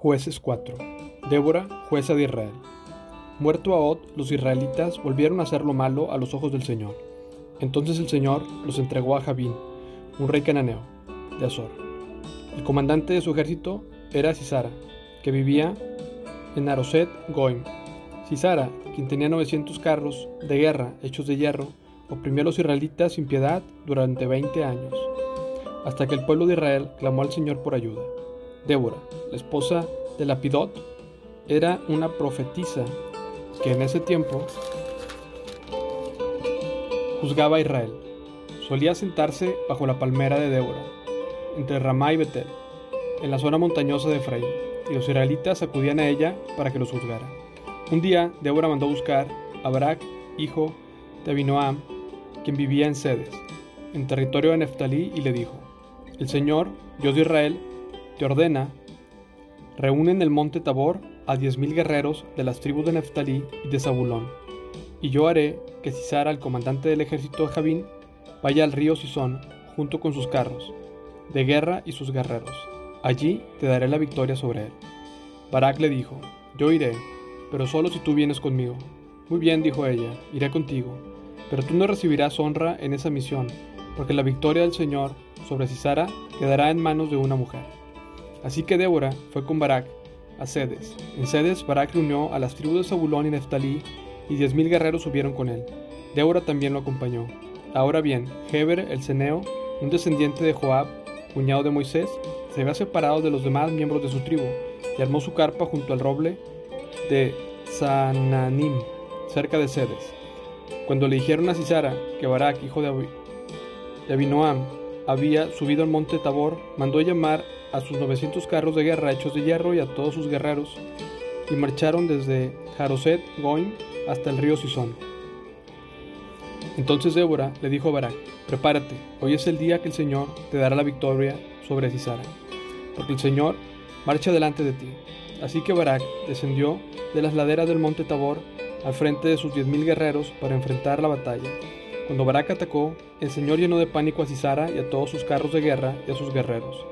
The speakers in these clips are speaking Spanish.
Jueces 4. Débora, jueza de Israel. Muerto Ahod, los israelitas volvieron a hacer lo malo a los ojos del Señor. Entonces el Señor los entregó a Jabín, un rey cananeo, de Azor. El comandante de su ejército era Sisara, que vivía en Aroset Goim. Sisara, quien tenía 900 carros de guerra hechos de hierro, oprimió a los israelitas sin piedad durante 20 años, hasta que el pueblo de Israel clamó al Señor por ayuda. Débora, la esposa de Lapidot, era una profetisa que en ese tiempo juzgaba a Israel. Solía sentarse bajo la palmera de Débora, entre Ramá y Betel, en la zona montañosa de Efraín, y los israelitas acudían a ella para que los juzgara. Un día, Débora mandó buscar a Barak, hijo de Abinoam, quien vivía en Sedes, en territorio de Neftalí, y le dijo: El Señor, Dios de Israel, te ordena, reúne en el monte Tabor a diez mil guerreros de las tribus de Neftalí y de Zabulón, y yo haré que Cisara, el comandante del ejército de Javín, vaya al río Sison junto con sus carros de guerra y sus guerreros. Allí te daré la victoria sobre él. Barak le dijo, yo iré, pero solo si tú vienes conmigo. Muy bien, dijo ella, iré contigo, pero tú no recibirás honra en esa misión, porque la victoria del Señor sobre Cisara quedará en manos de una mujer. Así que Débora fue con Barak a Sedes. En Sedes, Barak reunió a las tribus de Zabulón y Neftalí, y diez guerreros subieron con él. Débora también lo acompañó. Ahora bien, Heber el Ceneo, un descendiente de Joab, cuñado de Moisés, se había separado de los demás miembros de su tribu y armó su carpa junto al roble de Sananim, cerca de Sedes. Cuando le dijeron a Sisara que Barak, hijo de, Abinoam, había subido al monte Tabor, mandó llamar a sus 900 carros de guerra hechos de hierro y a todos sus guerreros, y marcharon desde Jaroset Goim hasta el río Sison. Entonces Débora le dijo a Barak, prepárate, hoy es el día que el Señor te dará la victoria sobre Sisara, porque el Señor marcha delante de ti. Así que Barak descendió de las laderas del monte Tabor al frente de sus diez mil guerreros para enfrentar la batalla. Cuando Barak atacó, el Señor llenó de pánico a Sisara y a todos sus carros de guerra y a sus guerreros.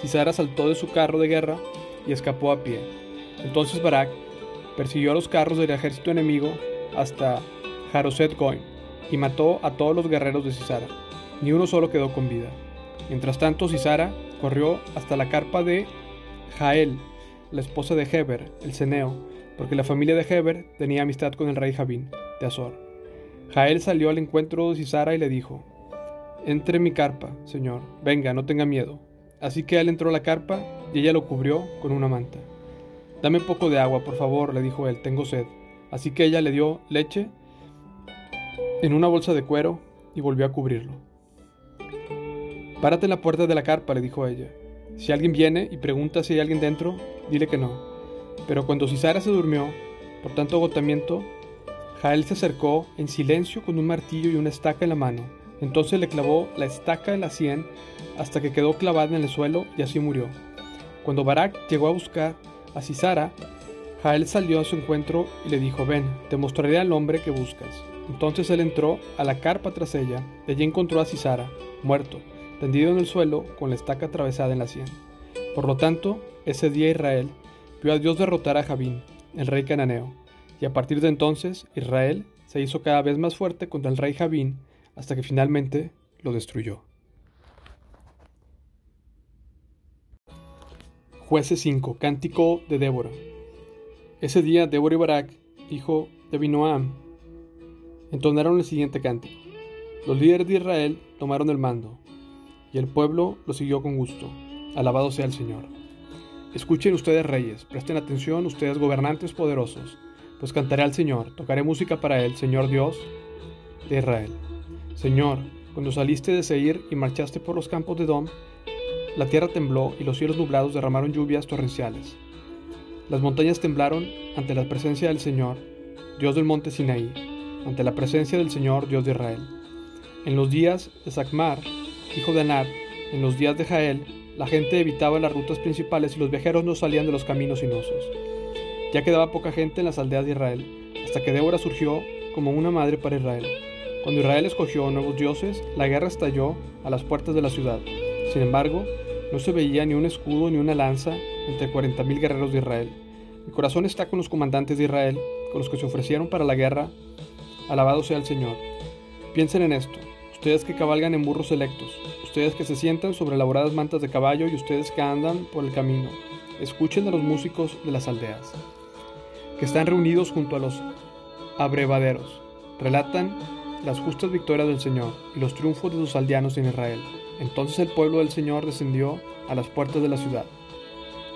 Sisara saltó de su carro de guerra y escapó a pie. Entonces Barak persiguió a los carros del ejército enemigo hasta Jaroset Goim y mató a todos los guerreros de Sisara. Ni uno solo quedó con vida. Mientras tanto, Sisara corrió hasta la carpa de Jael, la esposa de Heber, el ceneo, porque la familia de Heber tenía amistad con el rey Javín de Azor. Jael salió al encuentro de Sisara y le dijo: Entre mi carpa, señor, venga, no tenga miedo. Así que él entró a la carpa y ella lo cubrió con una manta. Dame un poco de agua, por favor, le dijo él, tengo sed. Así que ella le dio leche en una bolsa de cuero y volvió a cubrirlo. Párate en la puerta de la carpa, le dijo ella. Si alguien viene y pregunta si hay alguien dentro, dile que no. Pero cuando Cisara se durmió, por tanto agotamiento, Jael se acercó en silencio con un martillo y una estaca en la mano entonces le clavó la estaca en la sien hasta que quedó clavada en el suelo y así murió. Cuando Barak llegó a buscar a Sisara, Jael salió a su encuentro y le dijo, ven, te mostraré al hombre que buscas. Entonces él entró a la carpa tras ella y allí encontró a Sisara, muerto, tendido en el suelo con la estaca atravesada en la sien. Por lo tanto, ese día Israel vio a Dios derrotar a Javín, el rey cananeo, y a partir de entonces Israel se hizo cada vez más fuerte contra el rey Javín hasta que finalmente lo destruyó. Jueces 5. Cántico de Débora. Ese día Débora y Barak, hijo de Abinoam, entonaron el siguiente cántico. Los líderes de Israel tomaron el mando, y el pueblo lo siguió con gusto. Alabado sea el Señor. Escuchen ustedes reyes, presten atención ustedes gobernantes poderosos, pues cantaré al Señor, tocaré música para él, Señor Dios de Israel. Señor, cuando saliste de Seir y marchaste por los campos de Dom, la tierra tembló y los cielos nublados derramaron lluvias torrenciales. Las montañas temblaron ante la presencia del Señor, Dios del monte Sinaí, ante la presencia del Señor, Dios de Israel. En los días de Sacmar, hijo de Anad, en los días de Jael, la gente evitaba las rutas principales y los viajeros no salían de los caminos sinuosos. Ya quedaba poca gente en las aldeas de Israel, hasta que Débora surgió como una madre para Israel. Cuando Israel escogió nuevos dioses, la guerra estalló a las puertas de la ciudad. Sin embargo, no se veía ni un escudo ni una lanza entre cuarenta mil guerreros de Israel. Mi corazón está con los comandantes de Israel, con los que se ofrecieron para la guerra. Alabado sea el Señor. Piensen en esto, ustedes que cabalgan en burros selectos, ustedes que se sientan sobre elaboradas mantas de caballo y ustedes que andan por el camino. Escuchen a los músicos de las aldeas, que están reunidos junto a los abrevaderos. Relatan las justas victorias del Señor y los triunfos de sus aldeanos en Israel. Entonces el pueblo del Señor descendió a las puertas de la ciudad.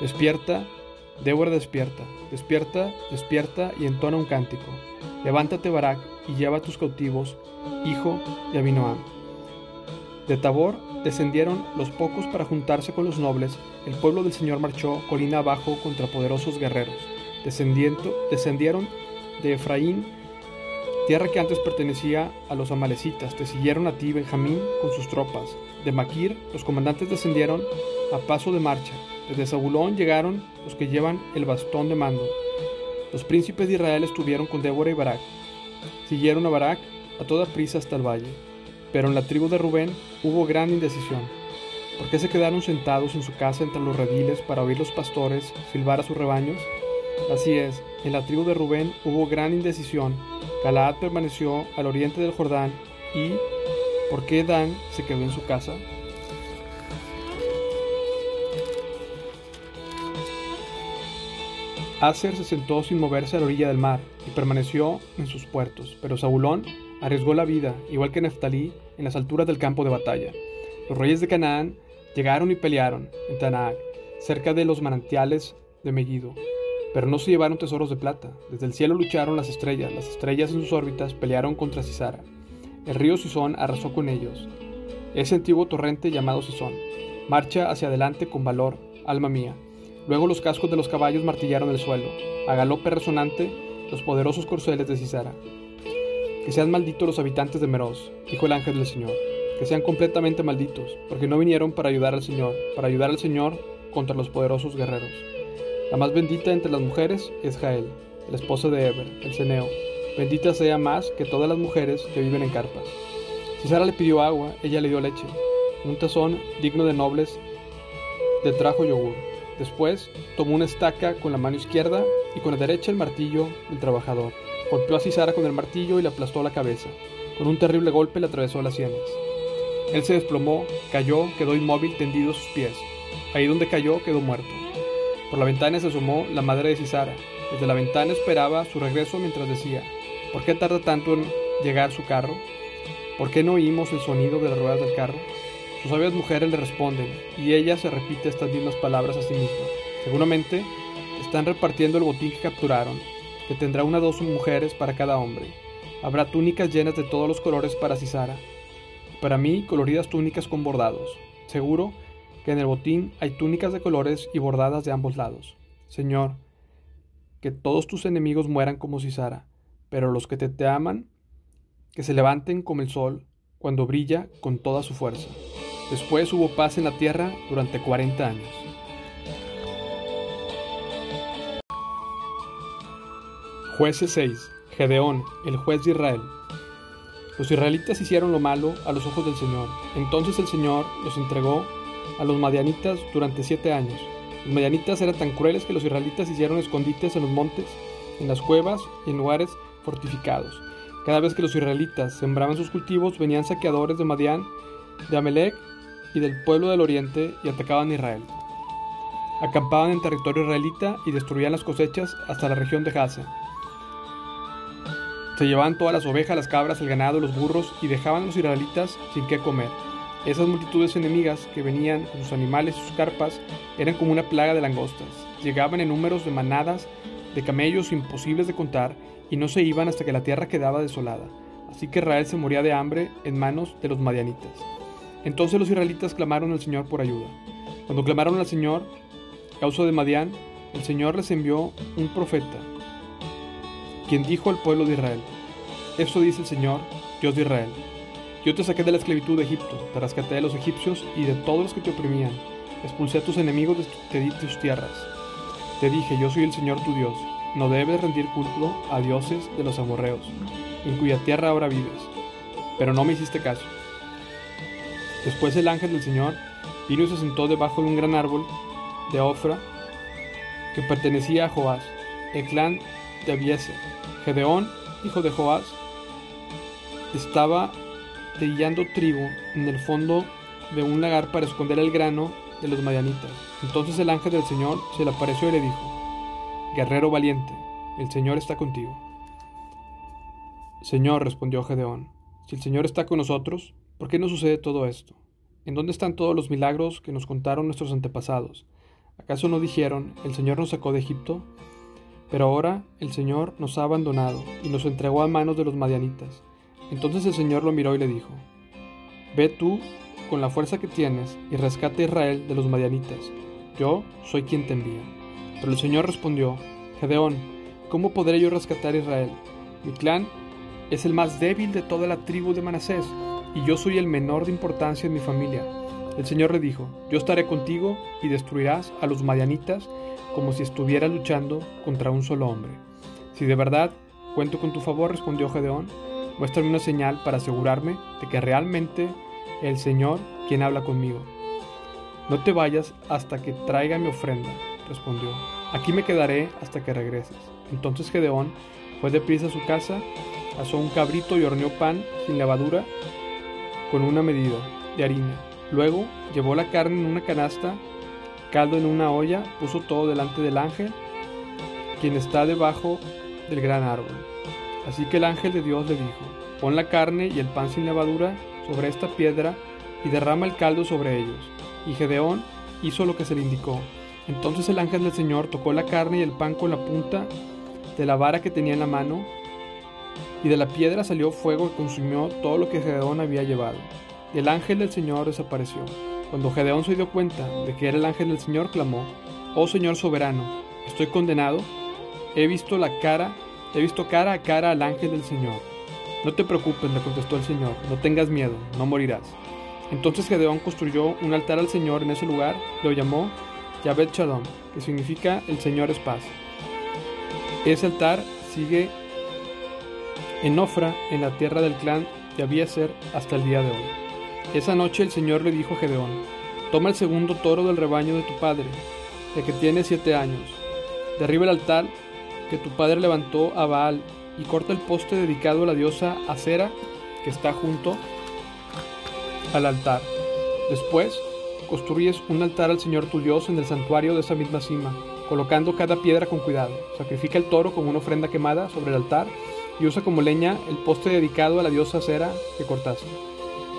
Despierta, Débora despierta, despierta, despierta y entona un cántico. Levántate, Barak, y lleva a tus cautivos, hijo de Abinoam. De Tabor descendieron los pocos para juntarse con los nobles. El pueblo del Señor marchó colina abajo contra poderosos guerreros. Descendiendo, descendieron de Efraín, tierra que antes pertenecía a los amalecitas. Te siguieron a ti, Benjamín, con sus tropas. De Maquir, los comandantes descendieron a paso de marcha. Desde Zabulón llegaron los que llevan el bastón de mando. Los príncipes de Israel estuvieron con Débora y Barak. Siguieron a Barak a toda prisa hasta el valle. Pero en la tribu de Rubén hubo gran indecisión. ¿Por qué se quedaron sentados en su casa entre los rediles para oír los pastores silbar a sus rebaños? Así es, en la tribu de Rubén hubo gran indecisión. Galaad permaneció al oriente del Jordán y ¿por qué Dan se quedó en su casa? Aser se sentó sin moverse a la orilla del mar y permaneció en sus puertos, pero Saulón arriesgó la vida, igual que Neftalí, en las alturas del campo de batalla. Los reyes de Canaán llegaron y pelearon en Tanac, cerca de los manantiales de Megiddo, pero no se llevaron tesoros de plata. Desde el cielo lucharon las estrellas, las estrellas en sus órbitas pelearon contra Cisara. El río Sison arrasó con ellos. Ese antiguo torrente llamado Sison. Marcha hacia adelante con valor, alma mía. Luego los cascos de los caballos martillaron el suelo. A galope resonante, los poderosos corceles de Cisara. Que sean malditos los habitantes de Meroz, dijo el ángel del Señor. Que sean completamente malditos, porque no vinieron para ayudar al Señor, para ayudar al Señor contra los poderosos guerreros. La más bendita entre las mujeres es Jael, la esposa de Eber, el ceneo. Bendita sea más que todas las mujeres que viven en carpas. Cisara le pidió agua, ella le dio leche. Un tazón digno de nobles le trajo yogur. Después tomó una estaca con la mano izquierda y con la derecha el martillo del trabajador. Golpeó a Cisara con el martillo y le aplastó la cabeza. Con un terrible golpe le atravesó las sienes. Él se desplomó, cayó, quedó inmóvil tendido a sus pies. Ahí donde cayó quedó muerto. Por la ventana se asomó la madre de Cisara. Desde la ventana esperaba su regreso mientras decía, ¿por qué tarda tanto en llegar su carro? ¿Por qué no oímos el sonido de las ruedas del carro? Sus sabias mujeres le responden, y ella se repite estas mismas palabras a sí misma. Seguramente están repartiendo el botín que capturaron, que tendrá una o dos mujeres para cada hombre. Habrá túnicas llenas de todos los colores para Cisara. Para mí, coloridas túnicas con bordados. Seguro que en el botín hay túnicas de colores y bordadas de ambos lados. Señor, que todos tus enemigos mueran como Cisara, pero los que te, te aman, que se levanten como el sol cuando brilla con toda su fuerza. Después hubo paz en la tierra durante 40 años. Jueces 6. Gedeón, el juez de Israel. Los israelitas hicieron lo malo a los ojos del Señor. Entonces el Señor los entregó a los madianitas durante siete años. Los madianitas eran tan crueles que los israelitas hicieron escondites en los montes, en las cuevas y en lugares fortificados. Cada vez que los israelitas sembraban sus cultivos, venían saqueadores de Madián, de Amelec y del pueblo del oriente y atacaban a Israel. Acampaban en territorio israelita y destruían las cosechas hasta la región de Gaza. Se llevaban todas las ovejas, las cabras, el ganado, los burros y dejaban a los israelitas sin qué comer. Esas multitudes enemigas que venían con sus animales y sus carpas eran como una plaga de langostas. Llegaban en números de manadas de camellos imposibles de contar y no se iban hasta que la tierra quedaba desolada. Así que Israel se moría de hambre en manos de los madianitas. Entonces los israelitas clamaron al Señor por ayuda. Cuando clamaron al Señor, causa de Madián, el Señor les envió un profeta, quien dijo al pueblo de Israel, Esto dice el Señor, Dios de Israel, yo te saqué de la esclavitud de Egipto, te rescaté de los egipcios y de todos los que te oprimían, expulsé a tus enemigos de tus tierras. Te dije, yo soy el Señor tu Dios, no debes rendir culto a dioses de los amorreos, en cuya tierra ahora vives. Pero no me hiciste caso. Después el ángel del Señor vino y se sentó debajo de un gran árbol de Ofra que pertenecía a Joás, el clan de Abieser. Gedeón, hijo de Joás, estaba trillando trigo en el fondo de un lagar para esconder el grano de los madianitas. Entonces el ángel del Señor se le apareció y le dijo, Guerrero valiente, el Señor está contigo. Señor, respondió Gedeón, si el Señor está con nosotros, ¿por qué no sucede todo esto? ¿En dónde están todos los milagros que nos contaron nuestros antepasados? ¿Acaso no dijeron, el Señor nos sacó de Egipto? Pero ahora el Señor nos ha abandonado y nos entregó a manos de los madianitas. Entonces el Señor lo miró y le dijo, Ve tú con la fuerza que tienes y rescate a Israel de los madianitas. Yo soy quien te envía. Pero el Señor respondió, Gedeón, ¿cómo podré yo rescatar a Israel? Mi clan es el más débil de toda la tribu de Manasés, y yo soy el menor de importancia en mi familia. El Señor le dijo, Yo estaré contigo y destruirás a los madianitas como si estuvieras luchando contra un solo hombre. Si de verdad cuento con tu favor, respondió Gedeón, muéstrame una señal para asegurarme de que realmente el Señor quien habla conmigo. No te vayas hasta que traiga mi ofrenda, respondió. Aquí me quedaré hasta que regreses. Entonces Gedeón fue deprisa a su casa, asó un cabrito y horneó pan sin levadura con una medida de harina. Luego llevó la carne en una canasta, caldo en una olla, puso todo delante del ángel, quien está debajo del gran árbol. Así que el ángel de Dios le dijo, pon la carne y el pan sin levadura sobre esta piedra y derrama el caldo sobre ellos. Y Gedeón hizo lo que se le indicó. Entonces el ángel del Señor tocó la carne y el pan con la punta de la vara que tenía en la mano, y de la piedra salió fuego que consumió todo lo que Gedeón había llevado. Y el ángel del Señor desapareció. Cuando Gedeón se dio cuenta de que era el ángel del Señor, clamó, Oh Señor soberano, estoy condenado, he visto la cara, he visto cara a cara al ángel del Señor. No te preocupes, le contestó el Señor, no tengas miedo, no morirás. Entonces Gedeón construyó un altar al Señor en ese lugar, lo llamó Yahvé Shalom, que significa el Señor es paz. Ese altar sigue en Ofra, en la tierra del clan de Abieser, hasta el día de hoy. Esa noche el Señor le dijo a Gedeón, toma el segundo toro del rebaño de tu padre, de que tiene siete años, derriba el altar que tu padre levantó a Baal y corta el poste dedicado a la diosa Acera que está junto al altar. Después, construyes un altar al Señor tu Dios en el santuario de esa misma cima, colocando cada piedra con cuidado. Sacrifica el toro como una ofrenda quemada sobre el altar y usa como leña el poste dedicado a la diosa Acera que cortaste.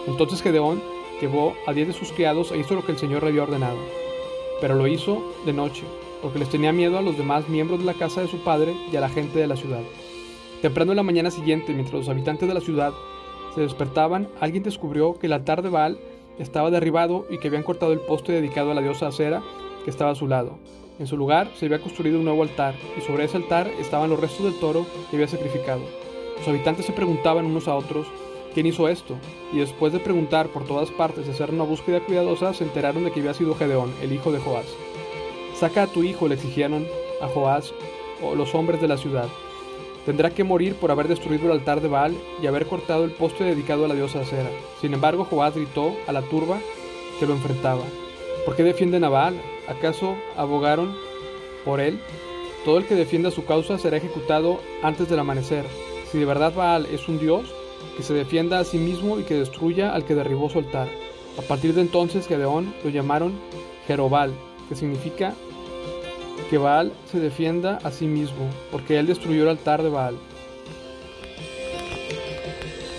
Entonces Gedeón llevó a diez de sus criados e hizo lo que el Señor le había ordenado. Pero lo hizo de noche, porque les tenía miedo a los demás miembros de la casa de su padre y a la gente de la ciudad. Temprano en la mañana siguiente, mientras los habitantes de la ciudad se despertaban, alguien descubrió que el altar de Baal estaba derribado y que habían cortado el poste dedicado a la diosa Acera que estaba a su lado. En su lugar se había construido un nuevo altar, y sobre ese altar estaban los restos del toro que había sacrificado. Los habitantes se preguntaban unos a otros quién hizo esto, y después de preguntar por todas partes y hacer una búsqueda cuidadosa, se enteraron de que había sido Gedeón, el hijo de Joás. Saca a tu hijo, le exigieron a Joás o los hombres de la ciudad. Tendrá que morir por haber destruido el altar de Baal y haber cortado el poste dedicado a la diosa Acera. Sin embargo, Joás gritó a la turba que lo enfrentaba. ¿Por qué defienden a Baal? ¿Acaso abogaron por él? Todo el que defienda su causa será ejecutado antes del amanecer. Si de verdad Baal es un dios, que se defienda a sí mismo y que destruya al que derribó su altar. A partir de entonces Gedeón lo llamaron Jerobal, que significa que Baal se defienda a sí mismo, porque él destruyó el altar de Baal.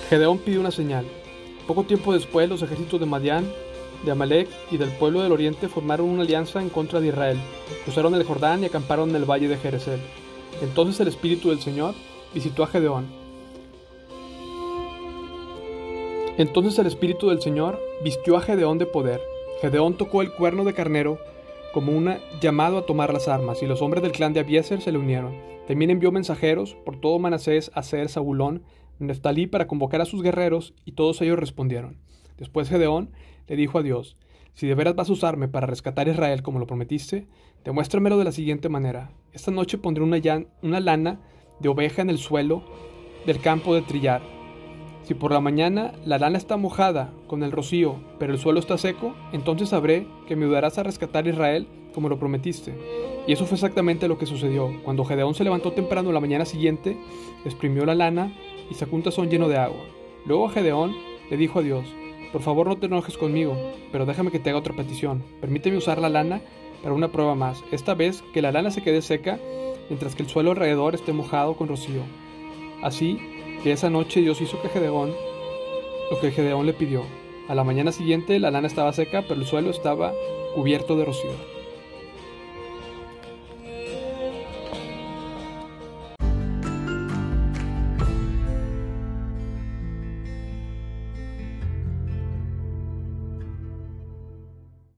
Gedeón pidió una señal. Poco tiempo después, los ejércitos de Madián, de Amalek y del pueblo del oriente formaron una alianza en contra de Israel. Cruzaron el Jordán y acamparon en el valle de Jerezeel. Entonces el Espíritu del Señor visitó a Gedeón. Entonces el Espíritu del Señor vistió a Gedeón de poder. Gedeón tocó el cuerno de carnero como un llamado a tomar las armas, y los hombres del clan de Abieser se le unieron. También envió mensajeros por todo Manasés, Aser, Zabulón, Neftalí para convocar a sus guerreros, y todos ellos respondieron. Después Gedeón le dijo a Dios, si de veras vas a usarme para rescatar a Israel como lo prometiste, demuéstramelo de la siguiente manera. Esta noche pondré una lana de oveja en el suelo del campo de trillar. Si por la mañana la lana está mojada con el rocío, pero el suelo está seco, entonces sabré que me ayudarás a rescatar a Israel como lo prometiste. Y eso fue exactamente lo que sucedió. Cuando Gedeón se levantó temprano la mañana siguiente, exprimió la lana y sacó un tazón lleno de agua. Luego Gedeón le dijo a Dios, por favor no te enojes conmigo, pero déjame que te haga otra petición. Permíteme usar la lana para una prueba más. Esta vez que la lana se quede seca, mientras que el suelo alrededor esté mojado con rocío. Así que esa noche Dios hizo que Gedeón lo que Gedeón le pidió. A la mañana siguiente la lana estaba seca, pero el suelo estaba cubierto de rocío.